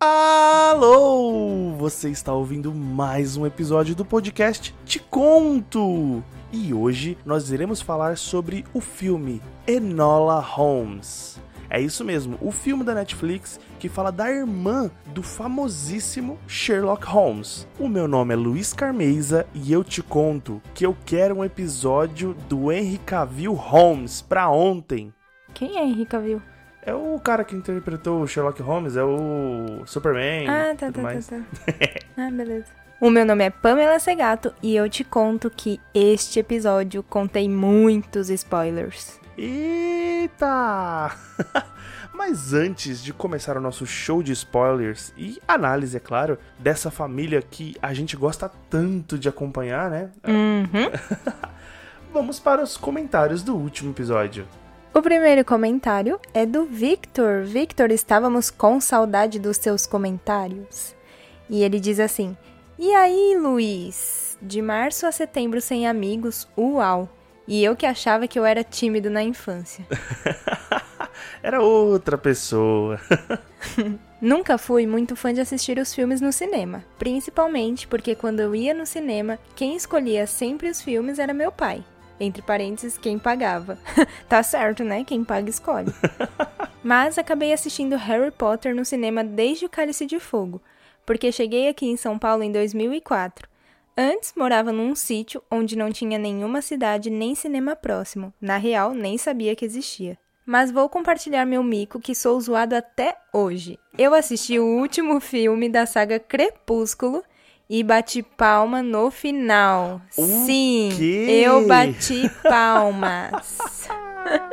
Alô! Você está ouvindo mais um episódio do podcast Te Conto! E hoje nós iremos falar sobre o filme Enola Holmes. É isso mesmo, o filme da Netflix que fala da irmã do famosíssimo Sherlock Holmes. O meu nome é Luiz Carmeza e eu te conto que eu quero um episódio do Henry Cavill Holmes pra ontem. Quem é Henry Cavill? É o cara que interpretou o Sherlock Holmes, é o Superman. Ah, tá, tudo tá, mais. tá, tá. ah, beleza. O meu nome é Pamela Segato e eu te conto que este episódio contém muitos spoilers. Eita! Mas antes de começar o nosso show de spoilers e análise, é claro, dessa família que a gente gosta tanto de acompanhar, né? Uhum. Vamos para os comentários do último episódio. O primeiro comentário é do Victor. Victor, estávamos com saudade dos seus comentários. E ele diz assim: E aí, Luiz? De março a setembro sem amigos, uau! E eu que achava que eu era tímido na infância. Era outra pessoa. Nunca fui muito fã de assistir os filmes no cinema, principalmente porque quando eu ia no cinema, quem escolhia sempre os filmes era meu pai. Entre parênteses, quem pagava. tá certo, né? Quem paga escolhe. Mas acabei assistindo Harry Potter no cinema desde o Cálice de Fogo, porque cheguei aqui em São Paulo em 2004. Antes morava num sítio onde não tinha nenhuma cidade nem cinema próximo. Na real, nem sabia que existia. Mas vou compartilhar meu mico que sou zoado até hoje. Eu assisti o último filme da saga Crepúsculo e bati palma no final. O Sim, quê? eu bati palmas.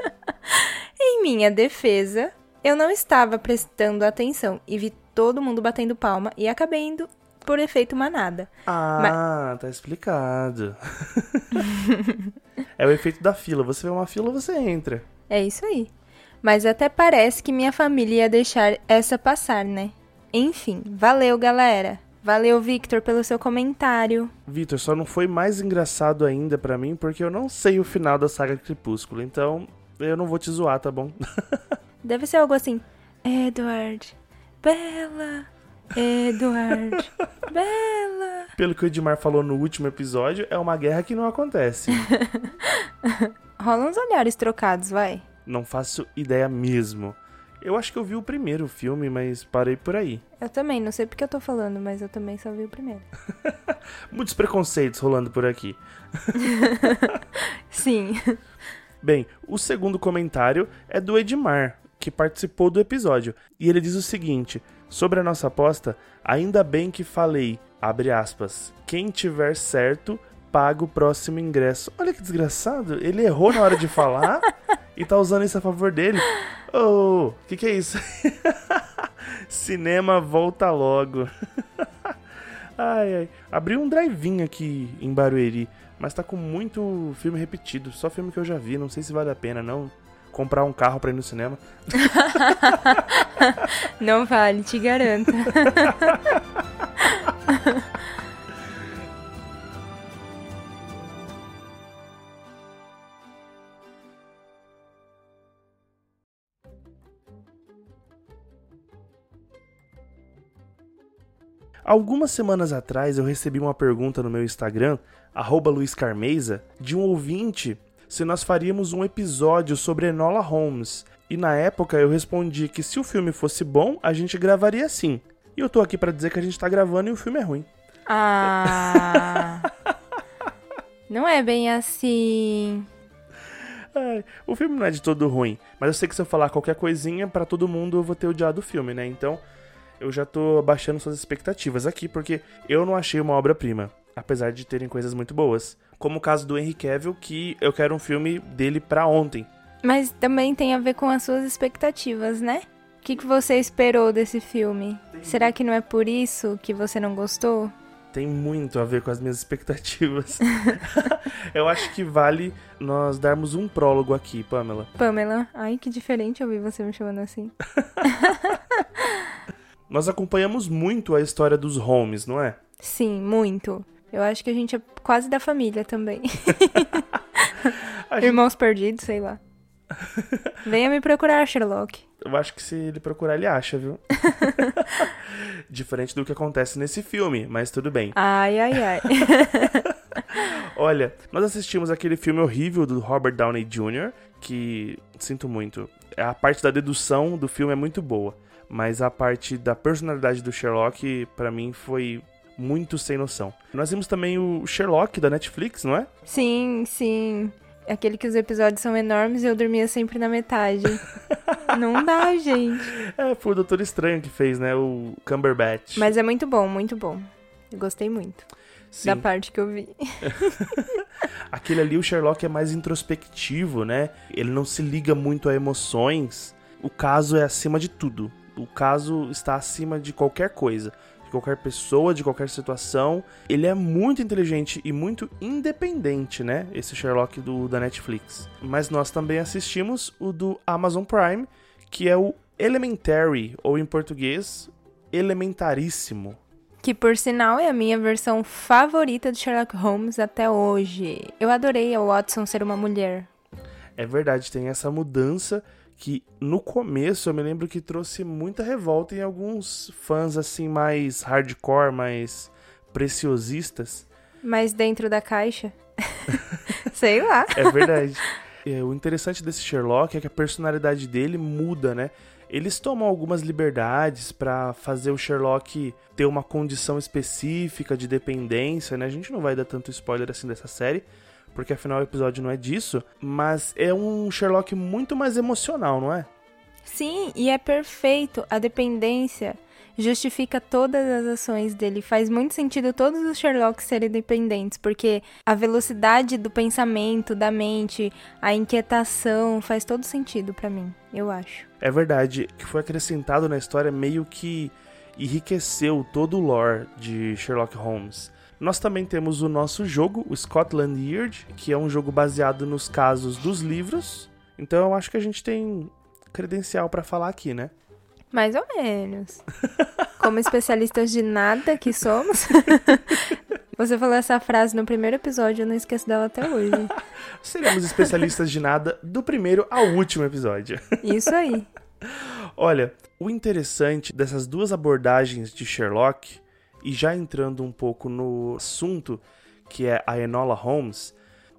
em minha defesa, eu não estava prestando atenção e vi todo mundo batendo palma e acabei indo por efeito manada. Ah, tá explicado. é o efeito da fila. Você vê uma fila, você entra. É isso aí. Mas até parece que minha família ia deixar essa passar, né? Enfim, valeu, galera. Valeu, Victor, pelo seu comentário. Vitor, só não foi mais engraçado ainda pra mim porque eu não sei o final da saga Crepúsculo. Então, eu não vou te zoar, tá bom? Deve ser algo assim. Edward, Bella, Edward, Bella. Pelo que o Edmar falou no último episódio, é uma guerra que não acontece. Rola uns olhares trocados, vai. não faço ideia mesmo. Eu acho que eu vi o primeiro filme, mas parei por aí. Eu também, não sei porque eu tô falando, mas eu também só vi o primeiro. Muitos preconceitos rolando por aqui. Sim. Bem, o segundo comentário é do Edmar, que participou do episódio. E ele diz o seguinte: sobre a nossa aposta, ainda bem que falei, abre aspas, quem tiver certo, paga o próximo ingresso. Olha que desgraçado, ele errou na hora de falar e tá usando isso a favor dele. Oh, o que, que é isso? Cinema volta logo. ai, ai. Abriu um drive-in aqui em Barueri, mas tá com muito filme repetido. Só filme que eu já vi, não sei se vale a pena não comprar um carro pra ir no cinema. Não vale, te garanto. Algumas semanas atrás eu recebi uma pergunta no meu Instagram, arroba Luiz Carmeza, de um ouvinte se nós faríamos um episódio sobre Enola Holmes. E na época eu respondi que se o filme fosse bom, a gente gravaria sim. E eu tô aqui pra dizer que a gente tá gravando e o filme é ruim. Ah. Não é bem assim. Ai, o filme não é de todo ruim, mas eu sei que se eu falar qualquer coisinha, pra todo mundo eu vou ter odiado o filme, né? Então eu já tô abaixando suas expectativas aqui, porque eu não achei uma obra-prima, apesar de terem coisas muito boas. Como o caso do Henry Cavill, que eu quero um filme dele pra ontem. Mas também tem a ver com as suas expectativas, né? O que, que você esperou desse filme? Será que não é por isso que você não gostou? Tem muito a ver com as minhas expectativas. eu acho que vale nós darmos um prólogo aqui, Pamela. Pamela, ai que diferente ouvir você me chamando assim. Nós acompanhamos muito a história dos Holmes, não é? Sim, muito. Eu acho que a gente é quase da família também. gente... Irmãos perdidos, sei lá. Venha me procurar, Sherlock. Eu acho que se ele procurar, ele acha, viu? Diferente do que acontece nesse filme, mas tudo bem. Ai, ai, ai. Olha, nós assistimos aquele filme horrível do Robert Downey Jr., que sinto muito. A parte da dedução do filme é muito boa, mas a parte da personalidade do Sherlock, para mim, foi muito sem noção. Nós vimos também o Sherlock da Netflix, não é? Sim, sim. Aquele que os episódios são enormes e eu dormia sempre na metade. Não dá, gente. É, foi o Doutor Estranho que fez, né? O Cumberbatch. Mas é muito bom, muito bom. Eu gostei muito. Sim. Da parte que eu vi. Aquele ali, o Sherlock é mais introspectivo, né? Ele não se liga muito a emoções. O caso é acima de tudo. O caso está acima de qualquer coisa qualquer pessoa, de qualquer situação. Ele é muito inteligente e muito independente, né? Esse Sherlock do, da Netflix. Mas nós também assistimos o do Amazon Prime, que é o Elementary, ou em português, Elementaríssimo. Que por sinal é a minha versão favorita de Sherlock Holmes até hoje. Eu adorei a Watson ser uma mulher. É verdade, tem essa mudança que no começo eu me lembro que trouxe muita revolta em alguns fãs assim mais hardcore, mais preciosistas. Mas dentro da caixa? Sei lá. É verdade. É, o interessante desse Sherlock é que a personalidade dele muda, né? Eles tomam algumas liberdades para fazer o Sherlock ter uma condição específica de dependência, né? A gente não vai dar tanto spoiler assim dessa série, porque afinal o episódio não é disso, mas é um Sherlock muito mais emocional, não é? Sim, e é perfeito. A dependência justifica todas as ações dele. Faz muito sentido todos os Sherlocks serem dependentes, porque a velocidade do pensamento, da mente, a inquietação faz todo sentido para mim, eu acho. É verdade, que foi acrescentado na história meio que enriqueceu todo o lore de Sherlock Holmes. Nós também temos o nosso jogo, o Scotland Yard, que é um jogo baseado nos casos dos livros. Então eu acho que a gente tem credencial para falar aqui, né? Mais ou menos. Como especialistas de nada que somos. Você falou essa frase no primeiro episódio, eu não esqueço dela até hoje. Seremos especialistas de nada do primeiro ao último episódio. Isso aí. Olha, o interessante dessas duas abordagens de Sherlock e já entrando um pouco no assunto, que é a Enola Holmes,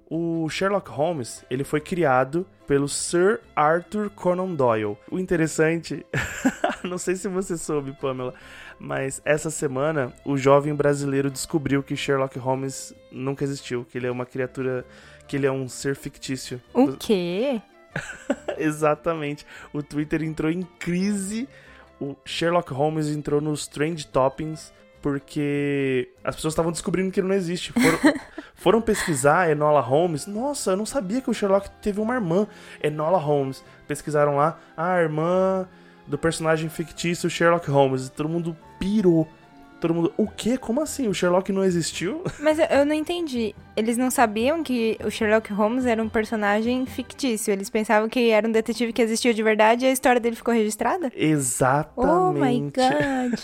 o Sherlock Holmes ele foi criado pelo Sir Arthur Conan Doyle. O interessante, não sei se você soube, Pamela, mas essa semana o jovem brasileiro descobriu que Sherlock Holmes nunca existiu, que ele é uma criatura, que ele é um ser fictício. O quê? Exatamente. O Twitter entrou em crise. O Sherlock Holmes entrou nos trend toppings porque as pessoas estavam descobrindo que ele não existe. Foram, foram pesquisar Enola Holmes. Nossa, eu não sabia que o Sherlock teve uma irmã, Enola Holmes. Pesquisaram lá, a irmã do personagem fictício Sherlock Holmes. Todo mundo pirou. Todo mundo, o quê? Como assim? O Sherlock não existiu? Mas eu não entendi. Eles não sabiam que o Sherlock Holmes era um personagem fictício. Eles pensavam que era um detetive que existiu de verdade e a história dele ficou registrada? Exatamente. Oh my god.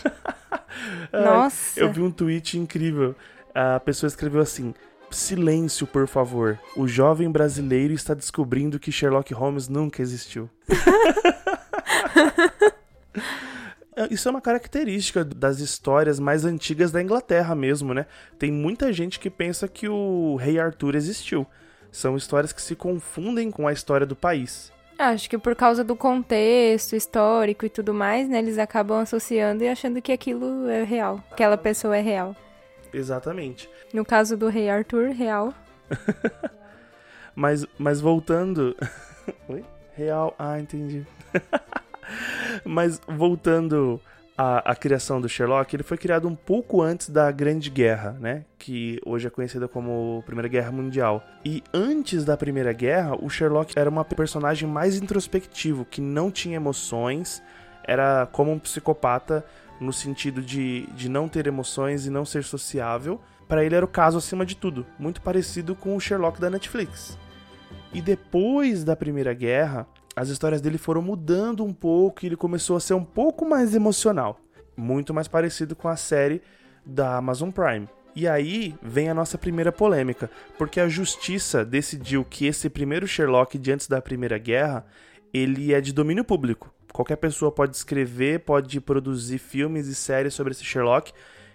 Nossa. Eu vi um tweet incrível. A pessoa escreveu assim: Silêncio, por favor. O jovem brasileiro está descobrindo que Sherlock Holmes nunca existiu. É, isso é uma característica das histórias mais antigas da Inglaterra mesmo, né? Tem muita gente que pensa que o Rei Arthur existiu. São histórias que se confundem com a história do país. Acho que por causa do contexto histórico e tudo mais, né? Eles acabam associando e achando que aquilo é real. Aquela pessoa é real. Exatamente. No caso do Rei Arthur, real. mas, mas voltando. Oi? Real. Ah, entendi. Mas voltando à, à, criação do Sherlock, ele foi criado um pouco antes da Grande Guerra, né? Que hoje é conhecida como Primeira Guerra Mundial. E antes da Primeira Guerra, o Sherlock era uma personagem mais introspectivo, que não tinha emoções, era como um psicopata no sentido de, de não ter emoções e não ser sociável. Para ele era o caso acima de tudo, muito parecido com o Sherlock da Netflix. E depois da Primeira Guerra, as histórias dele foram mudando um pouco e ele começou a ser um pouco mais emocional. muito mais parecido com a série da Amazon Prime. E aí vem a nossa primeira polêmica, porque a justiça decidiu que esse primeiro Sherlock de antes da Primeira Guerra, ele é de domínio público. Qualquer pessoa pode escrever, pode produzir filmes e séries sobre esse Sherlock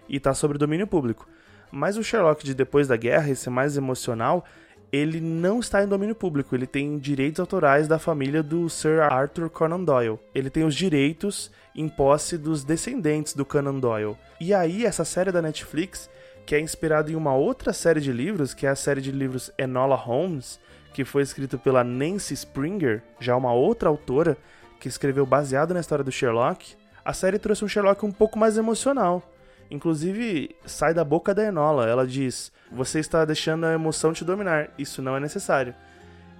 e tá sobre domínio público. Mas o Sherlock de depois da guerra, esse mais emocional, ele não está em domínio público, ele tem direitos autorais da família do Sir Arthur Conan Doyle. Ele tem os direitos em posse dos descendentes do Conan Doyle. E aí, essa série da Netflix, que é inspirada em uma outra série de livros, que é a série de livros Enola Holmes, que foi escrito pela Nancy Springer, já uma outra autora, que escreveu baseado na história do Sherlock, a série trouxe um Sherlock um pouco mais emocional. Inclusive, sai da boca da Enola. Ela diz: Você está deixando a emoção te dominar. Isso não é necessário.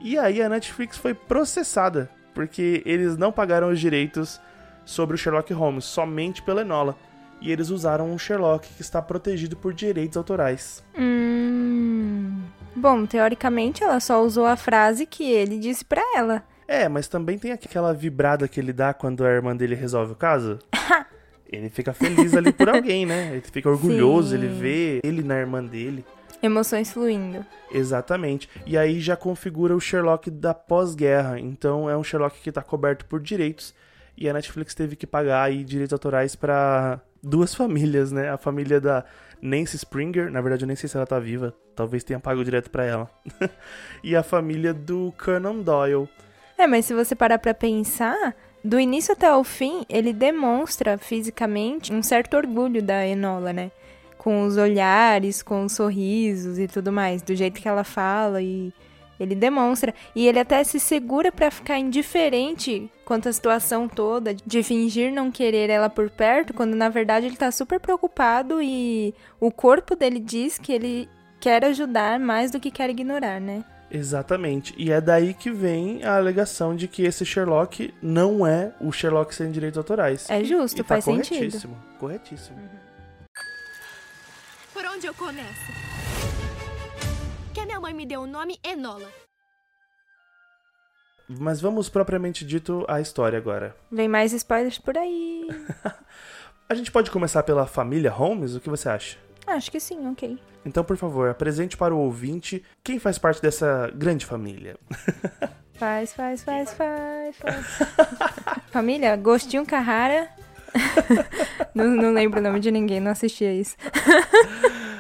E aí a Netflix foi processada, porque eles não pagaram os direitos sobre o Sherlock Holmes, somente pela Enola. E eles usaram um Sherlock que está protegido por direitos autorais. Hum. Bom, teoricamente ela só usou a frase que ele disse para ela. É, mas também tem aquela vibrada que ele dá quando a irmã dele resolve o caso. ele fica feliz ali por alguém, né? Ele fica orgulhoso, Sim. ele vê ele na irmã dele. Emoções fluindo. Exatamente. E aí já configura o Sherlock da pós-guerra. Então é um Sherlock que tá coberto por direitos. E a Netflix teve que pagar aí direitos autorais para duas famílias, né? A família da Nancy Springer, na verdade eu nem sei se ela tá viva, talvez tenha pago direto para ela. e a família do Conan Doyle. É, mas se você parar pra pensar, do início até o fim, ele demonstra fisicamente um certo orgulho da Enola, né? Com os olhares, com os sorrisos e tudo mais, do jeito que ela fala e ele demonstra. E ele até se segura para ficar indiferente quanto à situação toda, de fingir não querer ela por perto, quando na verdade ele tá super preocupado e o corpo dele diz que ele quer ajudar mais do que quer ignorar, né? Exatamente. E é daí que vem a alegação de que esse Sherlock não é o Sherlock sem direitos autorais. É justo, e, e tá faz corretíssimo, sentido. Corretíssimo. Uhum. Por onde eu começo? Que a minha mãe me deu o nome Enola. Mas vamos propriamente dito à história agora. Vem mais spoilers por aí. a gente pode começar pela família Holmes? O que você acha? Acho que sim, ok. Então, por favor, apresente para o ouvinte quem faz parte dessa grande família. Faz, faz, faz, faz, faz. família, Gostinho Carrara. não, não lembro o nome de ninguém, não assistia isso.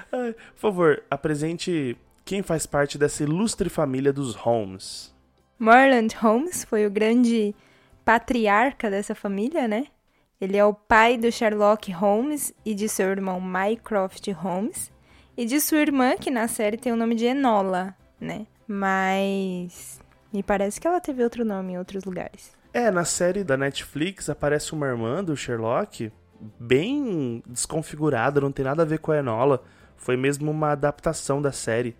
por favor, apresente quem faz parte dessa ilustre família dos Holmes. Morland Holmes foi o grande patriarca dessa família, né? Ele é o pai do Sherlock Holmes e de seu irmão Mycroft Holmes e de sua irmã, que na série tem o nome de Enola, né? Mas me parece que ela teve outro nome em outros lugares. É, na série da Netflix aparece uma irmã do Sherlock bem desconfigurada, não tem nada a ver com a Enola. Foi mesmo uma adaptação da série.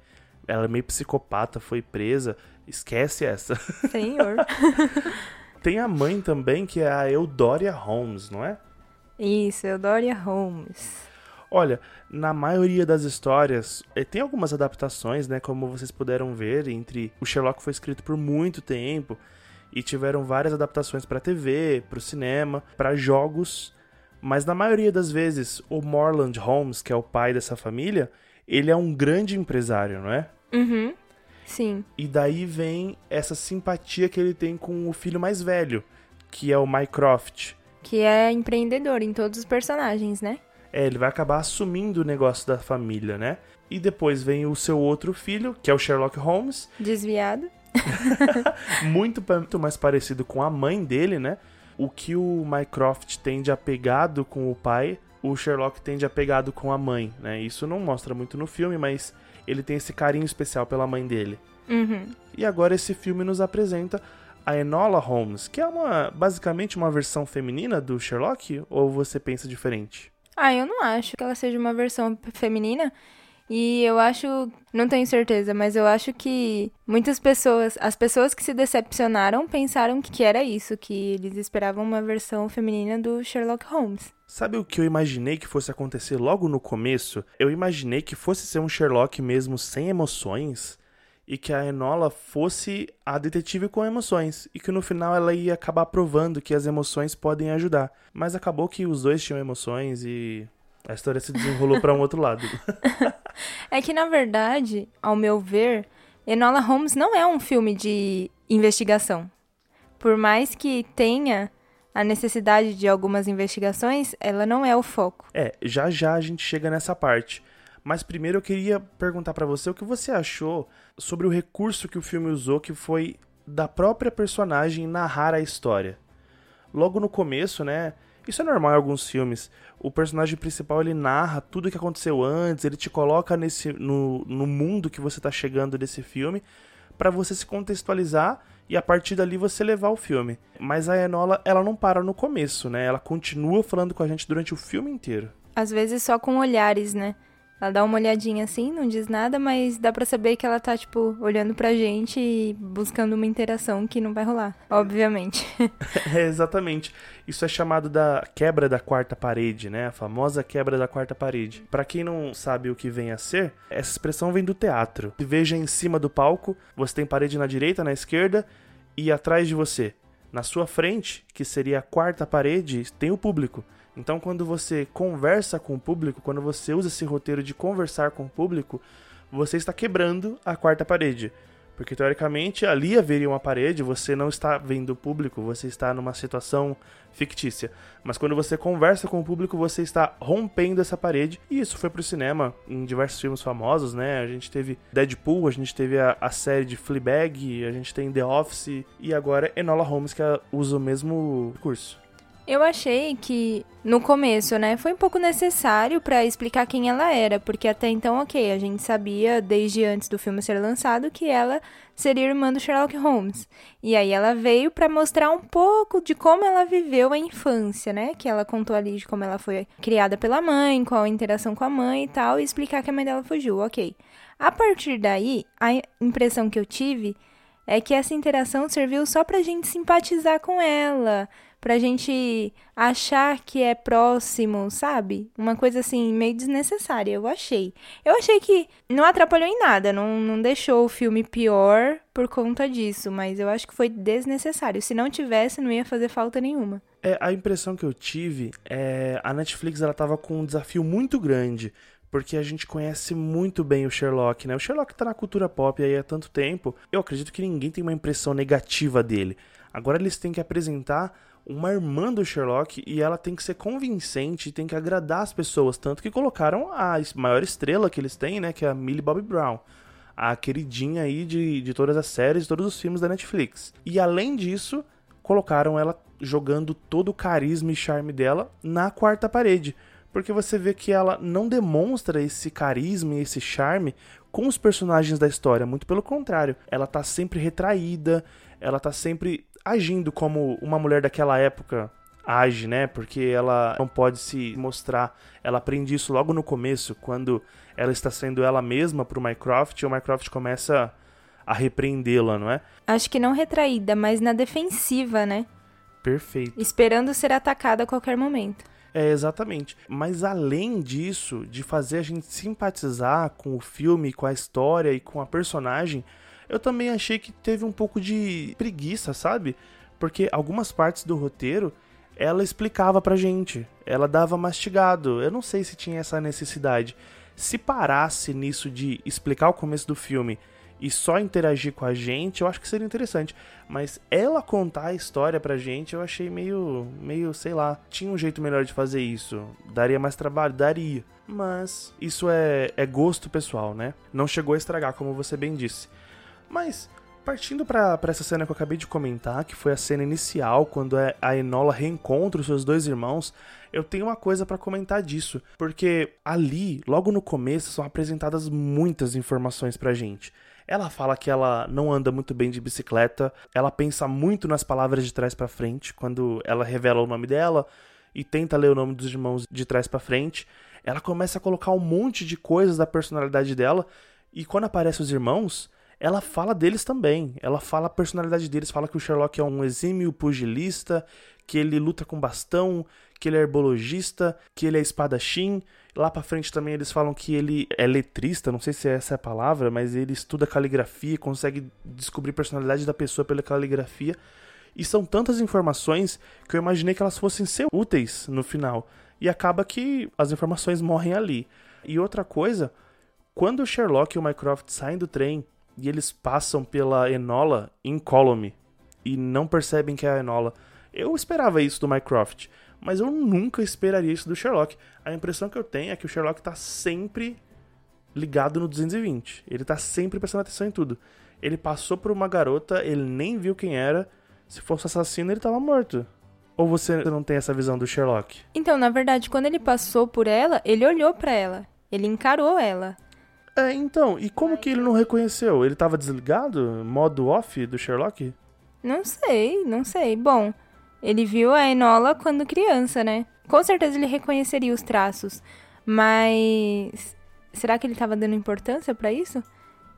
Ela é meio psicopata, foi presa. Esquece essa. Senhor. Tem a mãe também, que é a Eudoria Holmes, não é? Isso, Eudoria Holmes. Olha, na maioria das histórias, eh, tem algumas adaptações, né? Como vocês puderam ver, entre o Sherlock foi escrito por muito tempo e tiveram várias adaptações para TV, para o cinema, para jogos, mas na maioria das vezes o Morland Holmes, que é o pai dessa família, ele é um grande empresário, não é? Uhum. Sim. E daí vem essa simpatia que ele tem com o filho mais velho, que é o Mycroft. Que é empreendedor em todos os personagens, né? É, ele vai acabar assumindo o negócio da família, né? E depois vem o seu outro filho, que é o Sherlock Holmes. Desviado. muito, muito mais parecido com a mãe dele, né? O que o Mycroft tem de apegado com o pai, o Sherlock tem de apegado com a mãe, né? Isso não mostra muito no filme, mas ele tem esse carinho especial pela mãe dele. Uhum. E agora esse filme nos apresenta a Enola Holmes, que é uma basicamente uma versão feminina do Sherlock, ou você pensa diferente? Ah, eu não acho que ela seja uma versão feminina. E eu acho, não tenho certeza, mas eu acho que muitas pessoas, as pessoas que se decepcionaram pensaram que era isso, que eles esperavam uma versão feminina do Sherlock Holmes. Sabe o que eu imaginei que fosse acontecer logo no começo? Eu imaginei que fosse ser um Sherlock mesmo sem emoções e que a Enola fosse a detetive com emoções e que no final ela ia acabar provando que as emoções podem ajudar. Mas acabou que os dois tinham emoções e a história se desenrolou para um outro lado. é que na verdade, ao meu ver, Enola Holmes não é um filme de investigação. Por mais que tenha a necessidade de algumas investigações, ela não é o foco. É, já já a gente chega nessa parte. Mas primeiro eu queria perguntar para você o que você achou sobre o recurso que o filme usou, que foi da própria personagem narrar a história. Logo no começo, né? Isso é normal em alguns filmes. O personagem principal ele narra tudo o que aconteceu antes, ele te coloca nesse no, no mundo que você está chegando desse filme para você se contextualizar e a partir dali você levar o filme. Mas a Enola, ela não para no começo, né? Ela continua falando com a gente durante o filme inteiro. Às vezes só com olhares, né? Ela dá uma olhadinha assim, não diz nada, mas dá pra saber que ela tá, tipo, olhando pra gente e buscando uma interação que não vai rolar, obviamente. é, exatamente. Isso é chamado da quebra da quarta parede, né? A famosa quebra da quarta parede. Para quem não sabe o que vem a ser, essa expressão vem do teatro. Veja em cima do palco, você tem parede na direita, na esquerda e atrás de você. Na sua frente, que seria a quarta parede, tem o público. Então, quando você conversa com o público, quando você usa esse roteiro de conversar com o público, você está quebrando a quarta parede. Porque teoricamente ali haveria uma parede, você não está vendo o público, você está numa situação fictícia. Mas quando você conversa com o público, você está rompendo essa parede. E isso foi pro cinema em diversos filmes famosos, né? A gente teve Deadpool, a gente teve a, a série de Fleabag, a gente tem The Office e agora Enola Holmes que usa o mesmo curso. Eu achei que no começo, né, foi um pouco necessário para explicar quem ela era, porque até então, ok, a gente sabia desde antes do filme ser lançado que ela seria irmã do Sherlock Holmes. E aí ela veio para mostrar um pouco de como ela viveu a infância, né? Que ela contou ali de como ela foi criada pela mãe, qual a interação com a mãe e tal, e explicar que a mãe dela fugiu, ok. A partir daí, a impressão que eu tive é que essa interação serviu só pra gente simpatizar com ela, pra gente achar que é próximo, sabe? Uma coisa assim, meio desnecessária, eu achei. Eu achei que não atrapalhou em nada, não, não deixou o filme pior por conta disso, mas eu acho que foi desnecessário. Se não tivesse, não ia fazer falta nenhuma. É, a impressão que eu tive é a Netflix ela tava com um desafio muito grande, porque a gente conhece muito bem o Sherlock, né? O Sherlock tá na cultura pop aí há tanto tempo. Eu acredito que ninguém tem uma impressão negativa dele. Agora eles têm que apresentar uma irmã do Sherlock e ela tem que ser convincente, tem que agradar as pessoas, tanto que colocaram a maior estrela que eles têm, né, que é a Millie Bobby Brown, a queridinha aí de, de todas as séries, todos os filmes da Netflix. E além disso, colocaram ela jogando todo o carisma e charme dela na quarta parede, porque você vê que ela não demonstra esse carisma e esse charme com os personagens da história, muito pelo contrário, ela tá sempre retraída, ela tá sempre agindo como uma mulher daquela época age, né? Porque ela não pode se mostrar. Ela aprende isso logo no começo, quando ela está sendo ela mesma pro Mycroft e o Mycroft começa a repreendê-la, não é? Acho que não retraída, mas na defensiva, né? Perfeito. Esperando ser atacada a qualquer momento. É, exatamente. Mas além disso, de fazer a gente simpatizar com o filme, com a história e com a personagem, eu também achei que teve um pouco de preguiça, sabe? Porque algumas partes do roteiro ela explicava pra gente, ela dava mastigado. Eu não sei se tinha essa necessidade. Se parasse nisso de explicar o começo do filme e só interagir com a gente, eu acho que seria interessante. Mas ela contar a história pra gente, eu achei meio, meio, sei lá, tinha um jeito melhor de fazer isso. Daria mais trabalho? Daria. Mas isso é, é gosto pessoal, né? Não chegou a estragar, como você bem disse. Mas, partindo para essa cena que eu acabei de comentar, que foi a cena inicial, quando é, a Enola reencontra os seus dois irmãos, eu tenho uma coisa para comentar disso, porque ali, logo no começo, são apresentadas muitas informações pra gente. Ela fala que ela não anda muito bem de bicicleta, ela pensa muito nas palavras de trás para frente quando ela revela o nome dela e tenta ler o nome dos irmãos de trás para frente. Ela começa a colocar um monte de coisas da personalidade dela e quando aparecem os irmãos, ela fala deles também. Ela fala a personalidade deles, fala que o Sherlock é um exímio pugilista, que ele luta com bastão, que ele é herbologista, que ele é espadachim. Lá pra frente também eles falam que ele é letrista, não sei se essa é a palavra, mas ele estuda caligrafia, consegue descobrir a personalidade da pessoa pela caligrafia. E são tantas informações que eu imaginei que elas fossem ser úteis no final. E acaba que as informações morrem ali. E outra coisa, quando o Sherlock e o Mycroft saem do trem e eles passam pela Enola incólume e não percebem que é a Enola, eu esperava isso do Mycroft, mas eu nunca esperaria isso do Sherlock. A impressão que eu tenho é que o Sherlock tá sempre ligado no 220. Ele tá sempre prestando atenção em tudo. Ele passou por uma garota, ele nem viu quem era, se fosse assassino, ele tava morto. Ou você não tem essa visão do Sherlock? Então, na verdade, quando ele passou por ela, ele olhou para ela. Ele encarou ela. É, então, e como que ele não reconheceu? Ele tava desligado? Modo off do Sherlock? Não sei, não sei. Bom, ele viu a Enola quando criança, né? Com certeza ele reconheceria os traços. Mas será que ele tava dando importância para isso?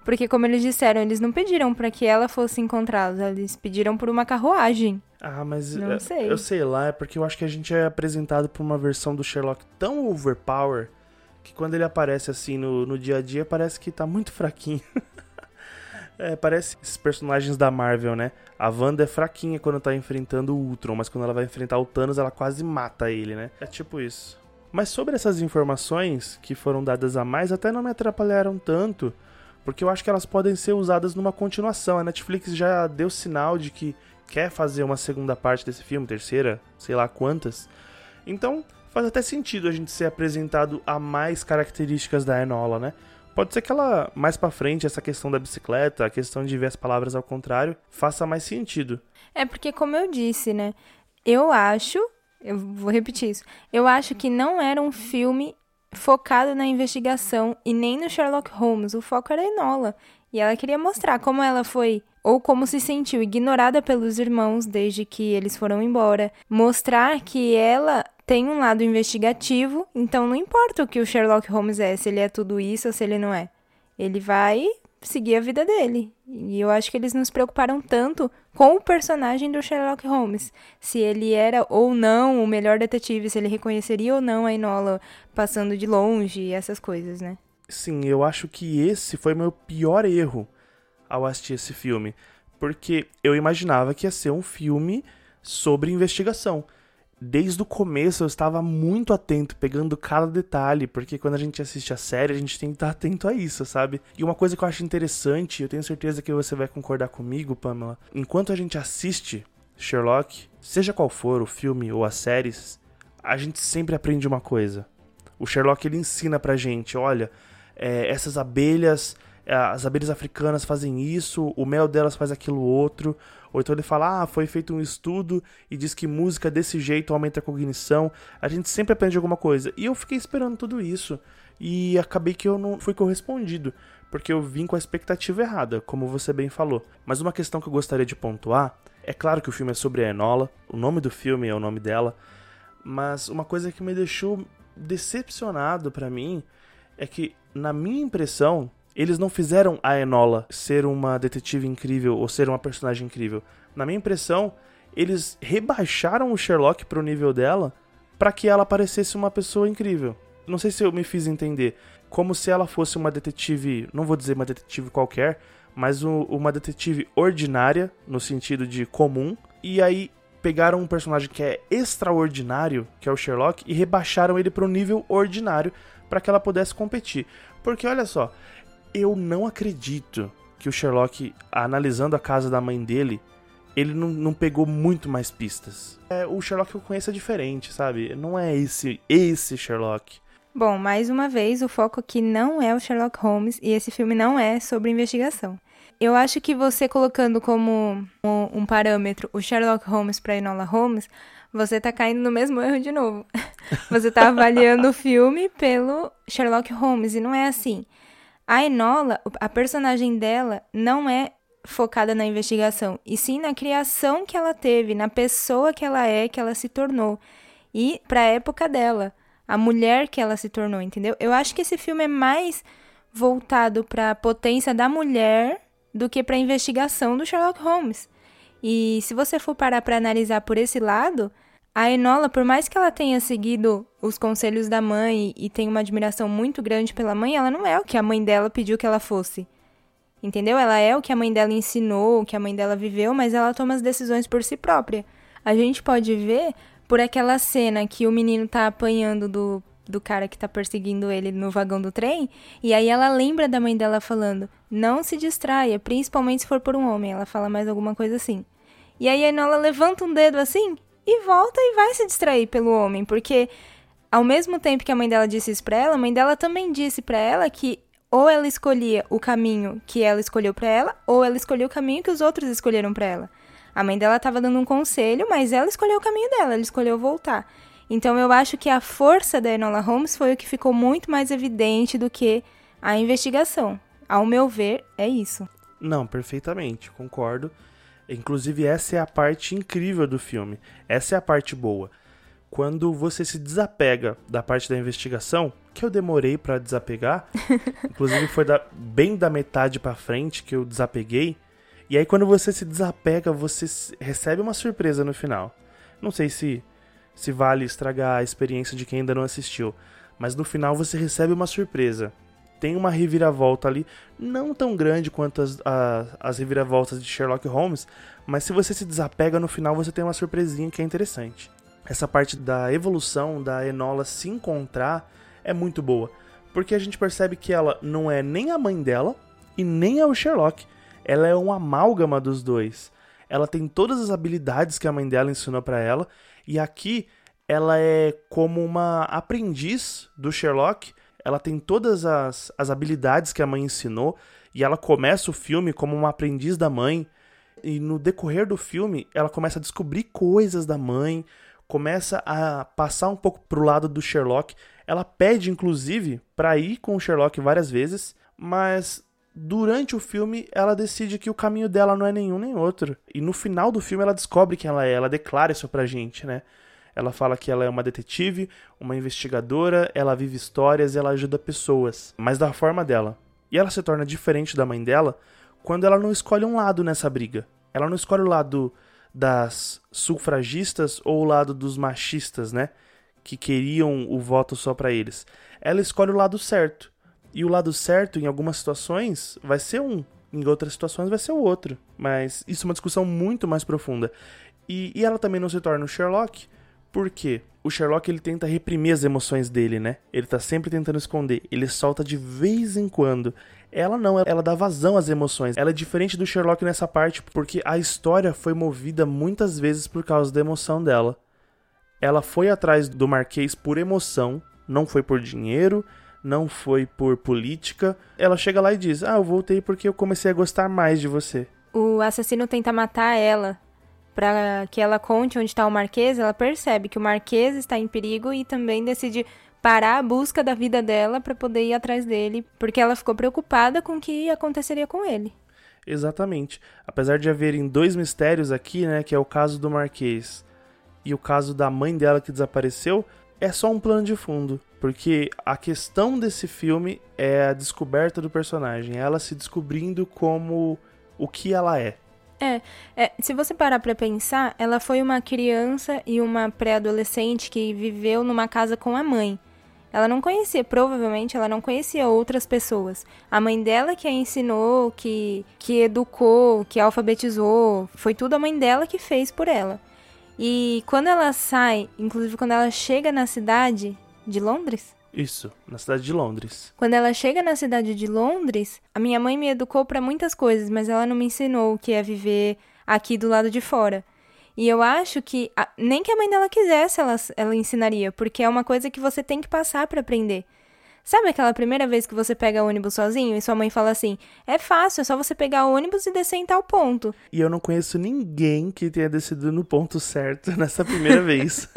Porque, como eles disseram, eles não pediram para que ela fosse encontrada, eles pediram por uma carruagem. Ah, mas Não é, sei. eu sei lá, é porque eu acho que a gente é apresentado por uma versão do Sherlock tão overpower que quando ele aparece assim no, no dia a dia parece que tá muito fraquinho. é, parece esses personagens da Marvel, né? A Wanda é fraquinha quando tá enfrentando o Ultron, mas quando ela vai enfrentar o Thanos ela quase mata ele, né? É tipo isso. Mas sobre essas informações que foram dadas a mais até não me atrapalharam tanto, porque eu acho que elas podem ser usadas numa continuação. A Netflix já deu sinal de que quer fazer uma segunda parte desse filme, terceira, sei lá quantas. Então, faz até sentido a gente ser apresentado a mais características da Enola, né? Pode ser que ela, mais pra frente, essa questão da bicicleta, a questão de ver as palavras ao contrário, faça mais sentido. É porque, como eu disse, né? Eu acho. Eu vou repetir isso. Eu acho que não era um filme focado na investigação e nem no Sherlock Holmes. O foco era a Enola. E ela queria mostrar como ela foi, ou como se sentiu ignorada pelos irmãos desde que eles foram embora. Mostrar que ela tem um lado investigativo, então não importa o que o Sherlock Holmes é, se ele é tudo isso ou se ele não é. Ele vai seguir a vida dele. E eu acho que eles nos preocuparam tanto com o personagem do Sherlock Holmes. Se ele era ou não o melhor detetive, se ele reconheceria ou não a Enola passando de longe, essas coisas, né? Sim, eu acho que esse foi meu pior erro ao assistir esse filme. Porque eu imaginava que ia ser um filme sobre investigação. Desde o começo eu estava muito atento, pegando cada detalhe, porque quando a gente assiste a série, a gente tem que estar atento a isso, sabe? E uma coisa que eu acho interessante, eu tenho certeza que você vai concordar comigo, Pamela. Enquanto a gente assiste Sherlock, seja qual for o filme ou as séries, a gente sempre aprende uma coisa. O Sherlock ele ensina pra gente, olha, é, essas abelhas, as abelhas africanas fazem isso, o mel delas faz aquilo outro. Ou então ele fala, ah, foi feito um estudo e diz que música desse jeito aumenta a cognição. A gente sempre aprende alguma coisa. E eu fiquei esperando tudo isso. E acabei que eu não fui correspondido. Porque eu vim com a expectativa errada, como você bem falou. Mas uma questão que eu gostaria de pontuar. É claro que o filme é sobre a Enola. O nome do filme é o nome dela. Mas uma coisa que me deixou decepcionado pra mim é que, na minha impressão, eles não fizeram a Enola ser uma detetive incrível ou ser uma personagem incrível. Na minha impressão, eles rebaixaram o Sherlock pro nível dela para que ela parecesse uma pessoa incrível. Não sei se eu me fiz entender. Como se ela fosse uma detetive, não vou dizer uma detetive qualquer, mas um- uma detetive ordinária, no sentido de comum, e aí pegaram um personagem que é extraordinário, que é o Sherlock, e rebaixaram ele para um nível ordinário para que ela pudesse competir. Porque olha só, eu não acredito que o Sherlock, analisando a casa da mãe dele, ele não, não pegou muito mais pistas. É, o Sherlock que eu conheço é diferente, sabe? Não é esse esse Sherlock. Bom, mais uma vez, o foco aqui não é o Sherlock Holmes e esse filme não é sobre investigação. Eu acho que você colocando como um, parâmetro o Sherlock Holmes para Enola Holmes, você tá caindo no mesmo erro de novo. Você tá avaliando o filme pelo Sherlock Holmes e não é assim. A Enola, a personagem dela não é focada na investigação, e sim na criação que ela teve, na pessoa que ela é, que ela se tornou e para a época dela, a mulher que ela se tornou, entendeu? Eu acho que esse filme é mais voltado para a potência da mulher do que para a investigação do Sherlock Holmes. E se você for parar para analisar por esse lado, A Enola, por mais que ela tenha seguido os conselhos da mãe e tenha uma admiração muito grande pela mãe, ela não é o que a mãe dela pediu que ela fosse. Entendeu? Ela é o que a mãe dela ensinou, o que a mãe dela viveu, mas ela toma as decisões por si própria. A gente pode ver por aquela cena que o menino tá apanhando do, do cara que tá perseguindo ele no vagão do trem, e aí ela lembra da mãe dela falando: "Não se distraia, principalmente se for por um homem". Ela fala mais alguma coisa assim. E aí a Enola levanta um dedo assim e volta e vai se distrair pelo homem, porque ao mesmo tempo que a mãe dela disse isso pra ela, a mãe dela também disse para ela que ou ela escolhia o caminho que ela escolheu para ela, ou ela escolheu o caminho que os outros escolheram para ela. A mãe dela estava dando um conselho, mas ela escolheu o caminho dela, ela escolheu voltar. Então eu acho que a força da Enola Holmes foi o que ficou muito mais evidente do que a investigação. Ao meu ver, é isso. Não, perfeitamente, concordo. Inclusive, essa é a parte incrível do filme. Essa é a parte boa. Quando você se desapega da parte da investigação, que eu demorei para desapegar, inclusive foi da, bem da metade para frente que eu desapeguei. E aí quando você se desapega, você recebe uma surpresa no final. Não sei se se vale estragar a experiência de quem ainda não assistiu, mas no final você recebe uma surpresa. Tem uma reviravolta ali, não tão grande quanto as, a, as reviravoltas de Sherlock Holmes, mas se você se desapega no final, você tem uma surpresinha que é interessante. Essa parte da evolução da Enola se encontrar é muito boa, porque a gente percebe que ela não é nem a mãe dela e nem é o Sherlock. Ela é um amálgama dos dois. Ela tem todas as habilidades que a mãe dela ensinou para ela e aqui ela é como uma aprendiz do Sherlock. Ela tem todas as, as habilidades que a mãe ensinou e ela começa o filme como uma aprendiz da mãe. E no decorrer do filme, ela começa a descobrir coisas da mãe, começa a passar um pouco pro lado do Sherlock. Ela pede, inclusive, para ir com o Sherlock várias vezes, mas durante o filme ela decide que o caminho dela não é nenhum nem outro. E no final do filme ela descobre quem ela é, ela declara isso pra gente, né? Ela fala que ela é uma detetive, uma investigadora, ela vive histórias e ela ajuda pessoas, mas da forma dela. E ela se torna diferente da mãe dela quando ela não escolhe um lado nessa briga. Ela não escolhe o lado das sufragistas ou o lado dos machistas, né? Que queriam o voto só para eles. Ela escolhe o lado certo. E o lado certo, em algumas situações, vai ser um, em outras situações vai ser o outro. Mas isso é uma discussão muito mais profunda. E, e ela também não se torna o Sherlock, porque o Sherlock ele tenta reprimir as emoções dele, né? Ele tá sempre tentando esconder. Ele solta de vez em quando. Ela não, ela dá vazão às emoções. Ela é diferente do Sherlock nessa parte, porque a história foi movida muitas vezes por causa da emoção dela. Ela foi atrás do Marquês por emoção, não foi por dinheiro, não foi por política. Ela chega lá e diz: Ah, eu voltei porque eu comecei a gostar mais de você. O assassino tenta matar ela para que ela conte onde está o Marquês. Ela percebe que o Marquês está em perigo e também decide parar a busca da vida dela para poder ir atrás dele, porque ela ficou preocupada com o que aconteceria com ele. Exatamente. Apesar de haverem dois mistérios aqui, né, que é o caso do Marquês e o caso da mãe dela que desapareceu, é só um plano de fundo, porque a questão desse filme é a descoberta do personagem, ela se descobrindo como o que ela é. É, é se você parar para pensar, ela foi uma criança e uma pré-adolescente que viveu numa casa com a mãe. Ela não conhecia, provavelmente ela não conhecia outras pessoas. A mãe dela que a ensinou, que, que educou, que alfabetizou, foi tudo a mãe dela que fez por ela. E quando ela sai, inclusive quando ela chega na cidade de Londres, isso, na cidade de Londres. Quando ela chega na cidade de Londres, a minha mãe me educou para muitas coisas, mas ela não me ensinou o que é viver aqui do lado de fora. E eu acho que a, nem que a mãe dela quisesse, ela, ela ensinaria, porque é uma coisa que você tem que passar para aprender. Sabe aquela primeira vez que você pega ônibus sozinho e sua mãe fala assim: é fácil, é só você pegar o ônibus e descer em tal ponto. E eu não conheço ninguém que tenha descido no ponto certo nessa primeira vez.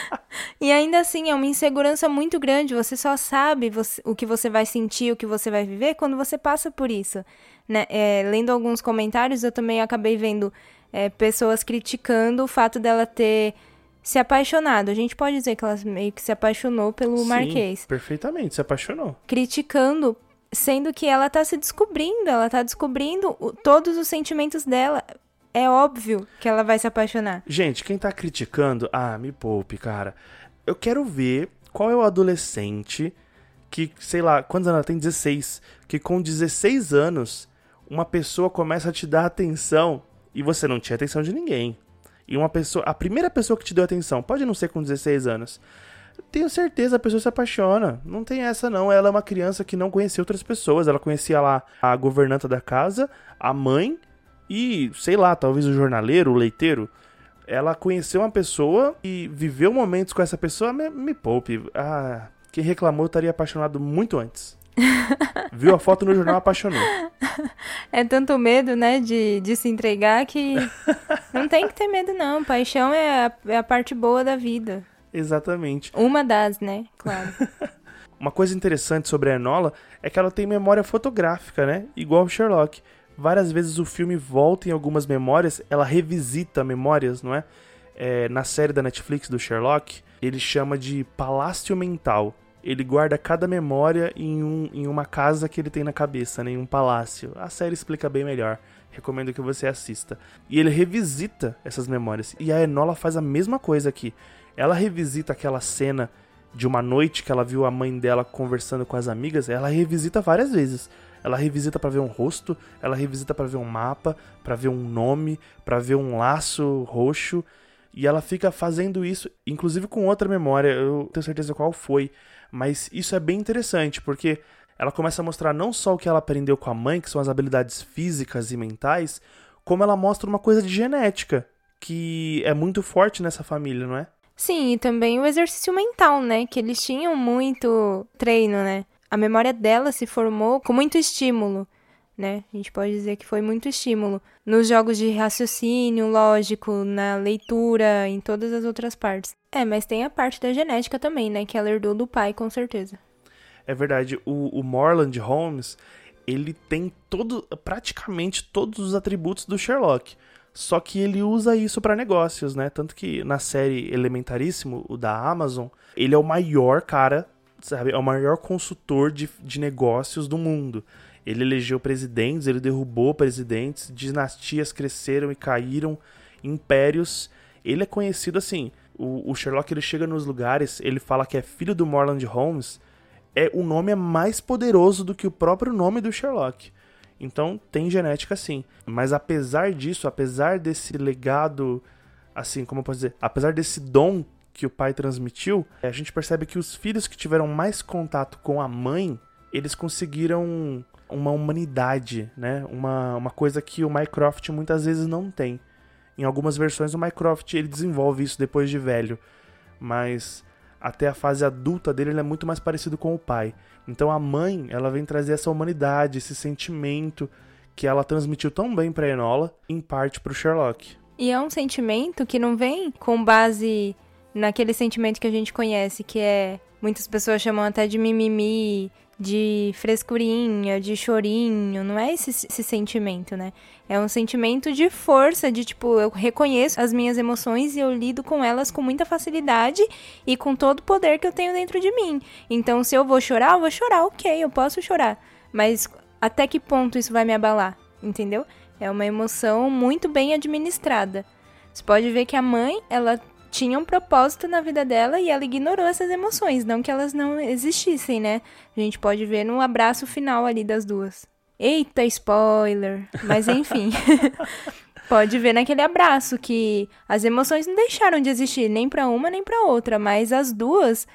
e ainda assim, é uma insegurança muito grande. Você só sabe você, o que você vai sentir, o que você vai viver quando você passa por isso. Né? É, lendo alguns comentários, eu também acabei vendo é, pessoas criticando o fato dela ter se apaixonado. A gente pode dizer que ela meio que se apaixonou pelo Sim, Marquês. Perfeitamente, se apaixonou. Criticando, sendo que ela tá se descobrindo, ela tá descobrindo todos os sentimentos dela. É óbvio que ela vai se apaixonar. Gente, quem tá criticando, ah, me poupe, cara. Eu quero ver qual é o adolescente que, sei lá, quantos anos ela tem? 16. Que com 16 anos, uma pessoa começa a te dar atenção e você não tinha atenção de ninguém. E uma pessoa, a primeira pessoa que te deu atenção, pode não ser com 16 anos. Tenho certeza a pessoa se apaixona. Não tem essa não. Ela é uma criança que não conhecia outras pessoas. Ela conhecia lá a governanta da casa, a mãe e, sei lá, talvez o jornaleiro, o leiteiro. Ela conheceu uma pessoa e viveu momentos com essa pessoa. Me, me poupe. Ah, quem reclamou estaria apaixonado muito antes. Viu a foto no jornal, apaixonou. É tanto medo, né, de, de se entregar que não tem que ter medo, não. Paixão é a, é a parte boa da vida. Exatamente. Uma das, né? Claro. Uma coisa interessante sobre a Enola é que ela tem memória fotográfica, né? Igual o Sherlock. Várias vezes o filme volta em algumas memórias, ela revisita memórias, não é? é na série da Netflix do Sherlock, ele chama de Palácio Mental ele guarda cada memória em, um, em uma casa que ele tem na cabeça, né, em um palácio. A série explica bem melhor. Recomendo que você assista. E ele revisita essas memórias. E a Enola faz a mesma coisa aqui. Ela revisita aquela cena de uma noite que ela viu a mãe dela conversando com as amigas. Ela revisita várias vezes. Ela revisita para ver um rosto, ela revisita para ver um mapa, para ver um nome, para ver um laço roxo. E ela fica fazendo isso, inclusive com outra memória, eu tenho certeza qual foi. Mas isso é bem interessante, porque ela começa a mostrar não só o que ela aprendeu com a mãe, que são as habilidades físicas e mentais, como ela mostra uma coisa de genética, que é muito forte nessa família, não é? Sim, e também o exercício mental, né? Que eles tinham muito treino, né? A memória dela se formou com muito estímulo né? A gente pode dizer que foi muito estímulo nos jogos de raciocínio lógico, na leitura, em todas as outras partes. É, mas tem a parte da genética também, né? Que ela herdou do pai, com certeza. É verdade. O, o Morland Holmes, ele tem todo, praticamente todos os atributos do Sherlock. Só que ele usa isso para negócios, né? Tanto que na série Elementaríssimo, o da Amazon, ele é o maior cara, sabe? É o maior consultor de, de negócios do mundo. Ele elegeu presidentes, ele derrubou presidentes, dinastias cresceram e caíram, impérios. Ele é conhecido assim. O, o Sherlock ele chega nos lugares, ele fala que é filho do Morland Holmes. É o nome é mais poderoso do que o próprio nome do Sherlock. Então tem genética sim. Mas apesar disso, apesar desse legado, assim, como eu posso dizer, apesar desse dom que o pai transmitiu, a gente percebe que os filhos que tiveram mais contato com a mãe, eles conseguiram uma humanidade, né? Uma, uma coisa que o Mycroft muitas vezes não tem. Em algumas versões o Mycroft ele desenvolve isso depois de velho, mas até a fase adulta dele ele é muito mais parecido com o pai. Então a mãe, ela vem trazer essa humanidade, esse sentimento que ela transmitiu tão bem para Enola, em parte para o Sherlock. E é um sentimento que não vem com base naquele sentimento que a gente conhece, que é muitas pessoas chamam até de mimimi, de frescurinha, de chorinho, não é esse, esse, sentimento, né? É um sentimento de força, de tipo, eu reconheço as minhas emoções e eu lido com elas com muita facilidade e com todo o poder que eu tenho dentro de mim. Então, se eu vou chorar, eu vou chorar, ok, eu posso chorar. Mas até que ponto isso vai me abalar, entendeu? É uma emoção muito bem administrada. Você pode ver que a mãe, ela tinha um propósito na vida dela e ela ignorou essas emoções, não que elas não existissem, né? A gente pode ver no abraço final ali das duas. Eita, spoiler! Mas enfim. pode ver naquele abraço que as emoções não deixaram de existir nem para uma nem para outra, mas as duas,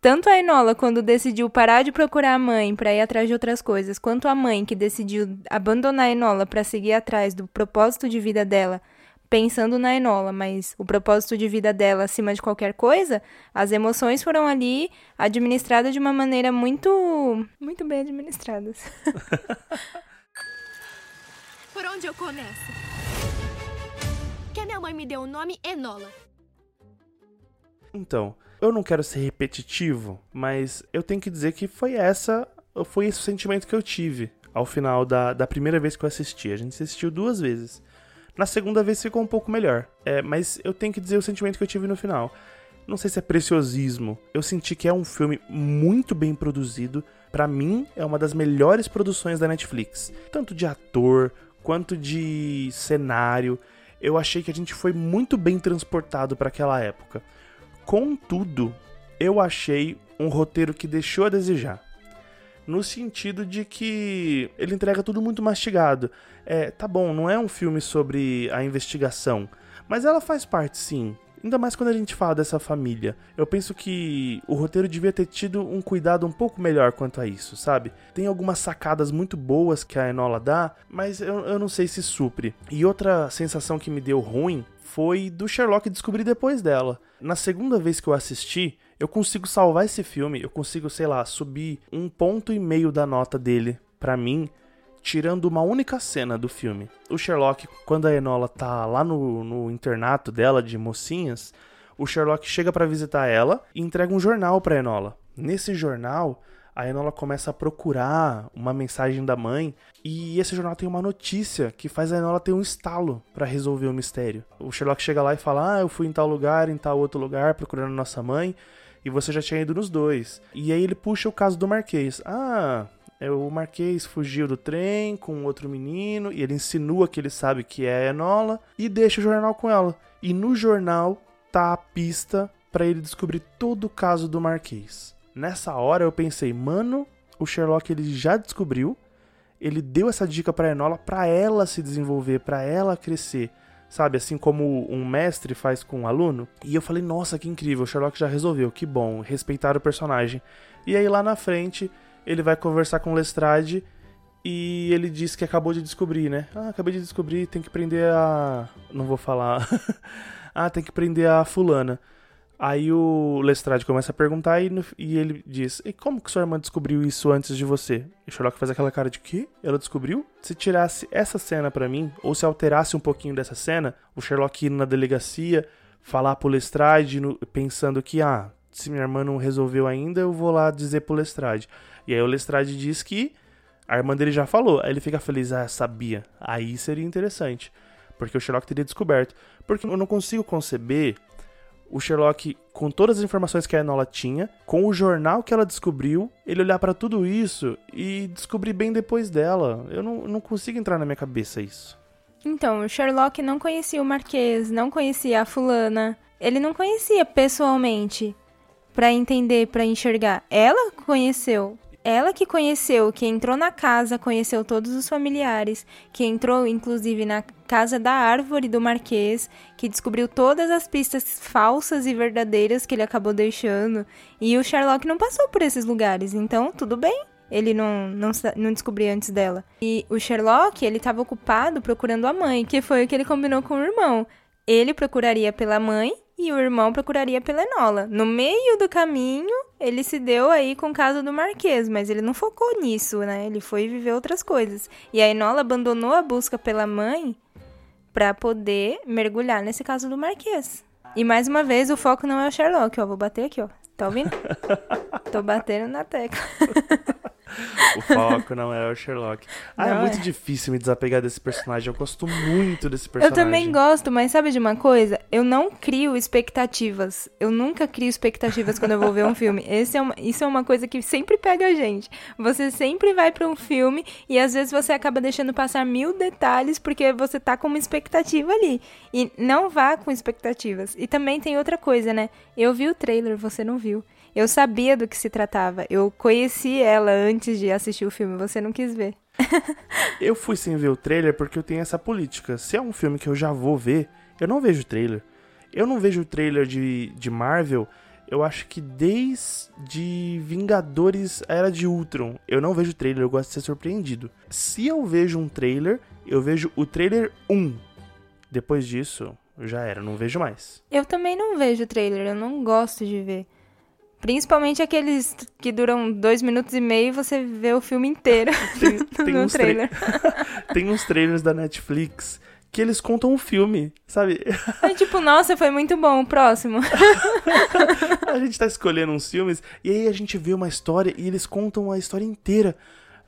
tanto a Enola quando decidiu parar de procurar a mãe para ir atrás de outras coisas, quanto a mãe que decidiu abandonar a Enola para seguir atrás do propósito de vida dela pensando na Enola, mas o propósito de vida dela acima de qualquer coisa, as emoções foram ali administradas de uma maneira muito, muito bem administradas. Por onde eu começo? Que a minha mãe me deu o nome Enola. Então, eu não quero ser repetitivo, mas eu tenho que dizer que foi essa, foi esse o sentimento que eu tive ao final da, da primeira vez que eu assisti. A gente assistiu duas vezes. Na segunda vez ficou um pouco melhor. É, mas eu tenho que dizer o sentimento que eu tive no final. Não sei se é preciosismo. Eu senti que é um filme muito bem produzido. Para mim, é uma das melhores produções da Netflix. Tanto de ator, quanto de cenário. Eu achei que a gente foi muito bem transportado para aquela época. Contudo, eu achei um roteiro que deixou a desejar. No sentido de que ele entrega tudo muito mastigado. É, tá bom, não é um filme sobre a investigação, mas ela faz parte sim. Ainda mais quando a gente fala dessa família. Eu penso que o roteiro devia ter tido um cuidado um pouco melhor quanto a isso, sabe? Tem algumas sacadas muito boas que a Enola dá, mas eu, eu não sei se supre. E outra sensação que me deu ruim foi do Sherlock descobrir depois dela. Na segunda vez que eu assisti, eu consigo salvar esse filme, eu consigo, sei lá, subir um ponto e meio da nota dele para mim tirando uma única cena do filme. O Sherlock, quando a Enola tá lá no, no internato dela de mocinhas, o Sherlock chega para visitar ela e entrega um jornal para Enola. Nesse jornal, a Enola começa a procurar uma mensagem da mãe e esse jornal tem uma notícia que faz a Enola ter um estalo para resolver o mistério. O Sherlock chega lá e fala: "Ah, eu fui em tal lugar, em tal outro lugar procurando nossa mãe e você já tinha ido nos dois". E aí ele puxa o caso do Marquês. "Ah, é, o Marquês fugiu do trem com outro menino e ele insinua que ele sabe que é a Enola e deixa o jornal com ela. E no jornal tá a pista para ele descobrir todo o caso do Marquês. Nessa hora eu pensei, mano, o Sherlock ele já descobriu, ele deu essa dica para Enola para ela se desenvolver, para ela crescer, sabe? Assim como um mestre faz com um aluno. E eu falei, nossa, que incrível, o Sherlock já resolveu, que bom, respeitar o personagem. E aí lá na frente ele vai conversar com Lestrade e ele diz que acabou de descobrir, né? Ah, acabei de descobrir, tem que prender a. Não vou falar. ah, tem que prender a fulana. Aí o Lestrade começa a perguntar e, no... e, ele diz: E como que sua irmã descobriu isso antes de você? E Sherlock faz aquela cara de quê? Ela descobriu? Se tirasse essa cena para mim, ou se alterasse um pouquinho dessa cena, o Sherlock indo na delegacia, falar pro Lestrade, no... pensando que, ah, se minha irmã não resolveu ainda, eu vou lá dizer pro Lestrade. E aí o Lestrade diz que a irmã dele já falou. Aí ele fica feliz, ah, sabia. Aí seria interessante. Porque o Sherlock teria descoberto. Porque eu não consigo conceber o Sherlock, com todas as informações que a Enola tinha, com o jornal que ela descobriu, ele olhar para tudo isso e descobrir bem depois dela. Eu não, não consigo entrar na minha cabeça isso. Então, o Sherlock não conhecia o Marquês, não conhecia a fulana. Ele não conhecia pessoalmente para entender, para enxergar. Ela conheceu. Ela que conheceu, que entrou na casa, conheceu todos os familiares, que entrou inclusive na casa da árvore do Marquês, que descobriu todas as pistas falsas e verdadeiras que ele acabou deixando. E o Sherlock não passou por esses lugares, então tudo bem ele não, não, não descobriu antes dela. E o Sherlock, ele estava ocupado procurando a mãe, que foi o que ele combinou com o irmão. Ele procuraria pela mãe e o irmão procuraria pela Enola. No meio do caminho, ele se deu aí com o caso do Marquês, mas ele não focou nisso, né? Ele foi viver outras coisas. E a Enola abandonou a busca pela mãe para poder mergulhar nesse caso do Marquês. E mais uma vez, o foco não é o Sherlock, ó. Vou bater aqui, ó. Tá ouvindo? Tô batendo na tecla. o foco não é o Sherlock. Ah, é não é muito é. difícil me desapegar desse personagem. Eu gosto muito desse personagem. Eu também gosto, mas sabe de uma coisa? Eu não crio expectativas. Eu nunca crio expectativas quando eu vou ver um filme. Esse é uma, isso é uma coisa que sempre pega a gente. Você sempre vai para um filme e às vezes você acaba deixando passar mil detalhes porque você tá com uma expectativa ali. E não vá com expectativas. E também tem outra coisa, né? Eu vi o trailer, você não viu. Eu sabia do que se tratava. Eu conheci ela antes de assistir o filme. Você não quis ver. eu fui sem ver o trailer porque eu tenho essa política. Se é um filme que eu já vou ver, eu não vejo o trailer. Eu não vejo o trailer de, de Marvel. Eu acho que desde Vingadores Era de Ultron, eu não vejo trailer, eu gosto de ser surpreendido. Se eu vejo um trailer, eu vejo o trailer 1. Depois disso, já era, não vejo mais. Eu também não vejo trailer, eu não gosto de ver. Principalmente aqueles que duram dois minutos e meio e você vê o filme inteiro tem, tem no trailer. Tra... tem uns trailers da Netflix que eles contam um filme, sabe? É tipo, nossa, foi muito bom, o próximo. a gente tá escolhendo uns filmes e aí a gente vê uma história e eles contam a história inteira.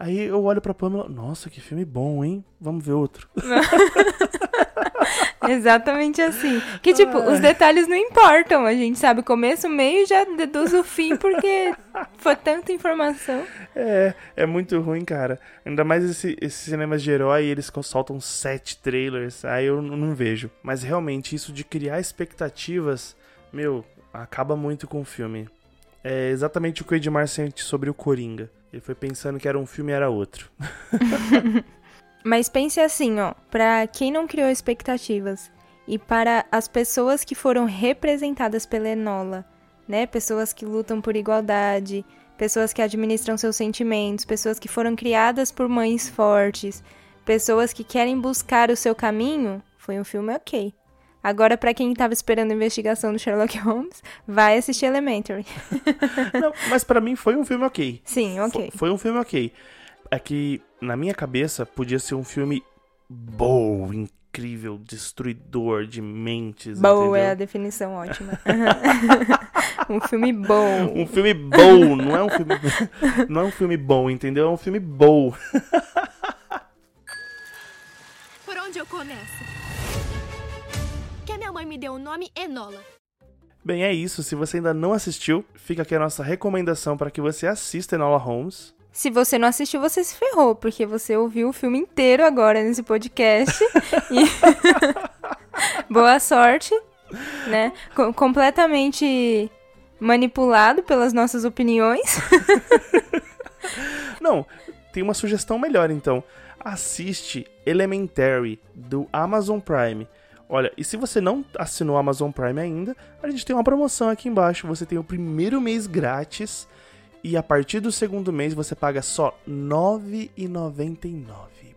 Aí eu olho pra Pamela, nossa, que filme bom, hein? Vamos ver outro. Exatamente assim. Que, tipo, os detalhes não importam. A gente sabe o começo, o meio e já deduz o fim, porque foi tanta informação. É, é muito ruim, cara. Ainda mais esse, esses cinemas de herói, eles soltam sete trailers, aí eu não vejo. Mas realmente, isso de criar expectativas, meu, acaba muito com o filme. É exatamente o que o Edmar sente sobre o Coringa. Ele foi pensando que era um filme e era outro. Mas pense assim, ó, para quem não criou expectativas e para as pessoas que foram representadas pela Enola, né? Pessoas que lutam por igualdade, pessoas que administram seus sentimentos, pessoas que foram criadas por mães fortes, pessoas que querem buscar o seu caminho, foi um filme ok. Agora, para quem estava esperando a investigação do Sherlock Holmes, vai assistir Elementary. Não, mas para mim foi um filme ok. Sim, ok. Foi, foi um filme ok. É que, na minha cabeça, podia ser um filme bom, incrível, destruidor de mentes. Boa é a definição ótima. um filme bom. Um filme bom, não é um filme. não é um filme bom, entendeu? É um filme bom. Por onde eu começo? Mãe me deu o nome Enola. Bem, é isso. Se você ainda não assistiu, fica aqui a nossa recomendação para que você assista Enola Holmes. Se você não assistiu, você se ferrou, porque você ouviu o filme inteiro agora nesse podcast. e... Boa sorte, né? Com completamente manipulado pelas nossas opiniões. não, tem uma sugestão melhor então. Assiste Elementary do Amazon Prime. Olha, e se você não assinou o Amazon Prime ainda, a gente tem uma promoção aqui embaixo. Você tem o primeiro mês grátis e a partir do segundo mês você paga só R$ 9,99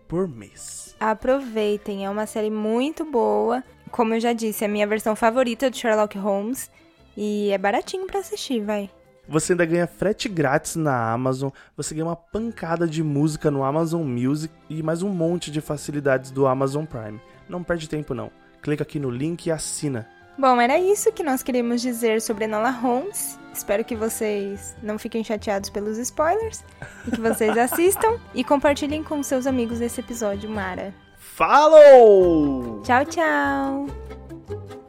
por mês. Aproveitem, é uma série muito boa. Como eu já disse, é a minha versão favorita de Sherlock Holmes e é baratinho para assistir, vai. Você ainda ganha frete grátis na Amazon, você ganha uma pancada de música no Amazon Music e mais um monte de facilidades do Amazon Prime. Não perde tempo não clica aqui no link e assina. Bom, era isso que nós queríamos dizer sobre Enola Holmes. Espero que vocês não fiquem chateados pelos spoilers e que vocês assistam e compartilhem com seus amigos esse episódio, Mara. Falou! Tchau, tchau!